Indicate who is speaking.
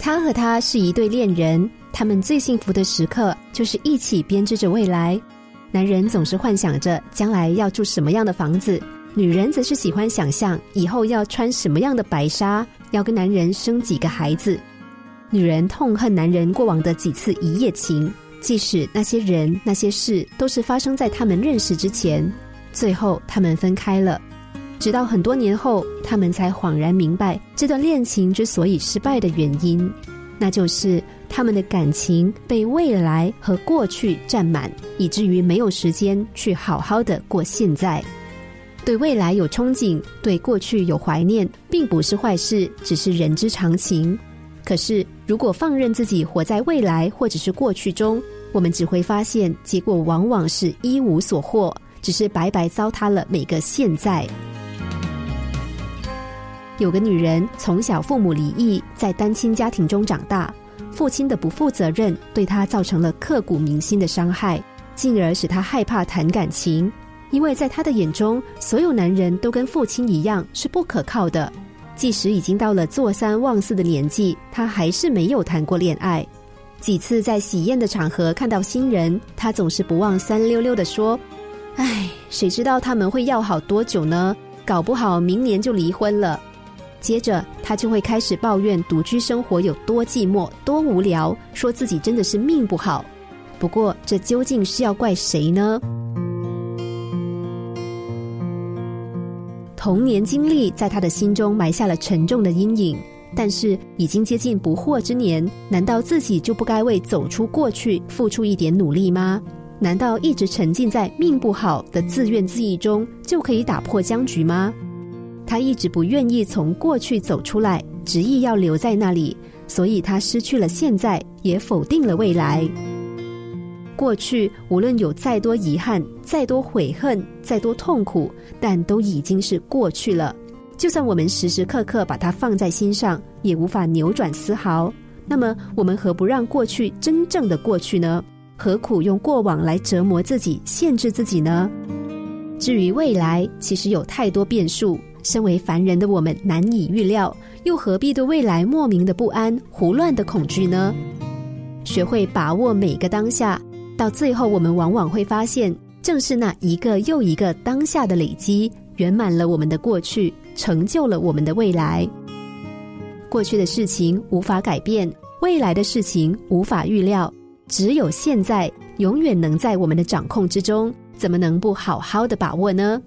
Speaker 1: 他和她是一对恋人，他们最幸福的时刻就是一起编织着未来。男人总是幻想着将来要住什么样的房子，女人则是喜欢想象以后要穿什么样的白纱，要跟男人生几个孩子。女人痛恨男人过往的几次一夜情，即使那些人那些事都是发生在他们认识之前。最后，他们分开了。直到很多年后，他们才恍然明白这段恋情之所以失败的原因，那就是他们的感情被未来和过去占满，以至于没有时间去好好的过现在。对未来有憧憬，对过去有怀念，并不是坏事，只是人之常情。可是，如果放任自己活在未来或者是过去中，我们只会发现结果往往是一无所获，只是白白糟蹋了每个现在。有个女人从小父母离异，在单亲家庭中长大，父亲的不负责任对她造成了刻骨铭心的伤害，进而使她害怕谈感情，因为在她的眼中，所有男人都跟父亲一样是不可靠的。即使已经到了坐三望四的年纪，她还是没有谈过恋爱。几次在喜宴的场合看到新人，她总是不忘三溜溜的说：“唉，谁知道他们会要好多久呢？搞不好明年就离婚了。”接着，他就会开始抱怨独居生活有多寂寞、多无聊，说自己真的是命不好。不过，这究竟是要怪谁呢？童年经历在他的心中埋下了沉重的阴影。但是，已经接近不惑之年，难道自己就不该为走出过去付出一点努力吗？难道一直沉浸在命不好的自怨自艾中就可以打破僵局吗？他一直不愿意从过去走出来，执意要留在那里，所以他失去了现在，也否定了未来。过去无论有再多遗憾、再多悔恨、再多痛苦，但都已经是过去了。就算我们时时刻刻把它放在心上，也无法扭转丝毫。那么，我们何不让过去真正的过去呢？何苦用过往来折磨自己、限制自己呢？至于未来，其实有太多变数。身为凡人的我们难以预料，又何必对未来莫名的不安、胡乱的恐惧呢？学会把握每个当下，到最后，我们往往会发现，正是那一个又一个当下的累积，圆满了我们的过去，成就了我们的未来。过去的事情无法改变，未来的事情无法预料，只有现在永远能在我们的掌控之中，怎么能不好好的把握呢？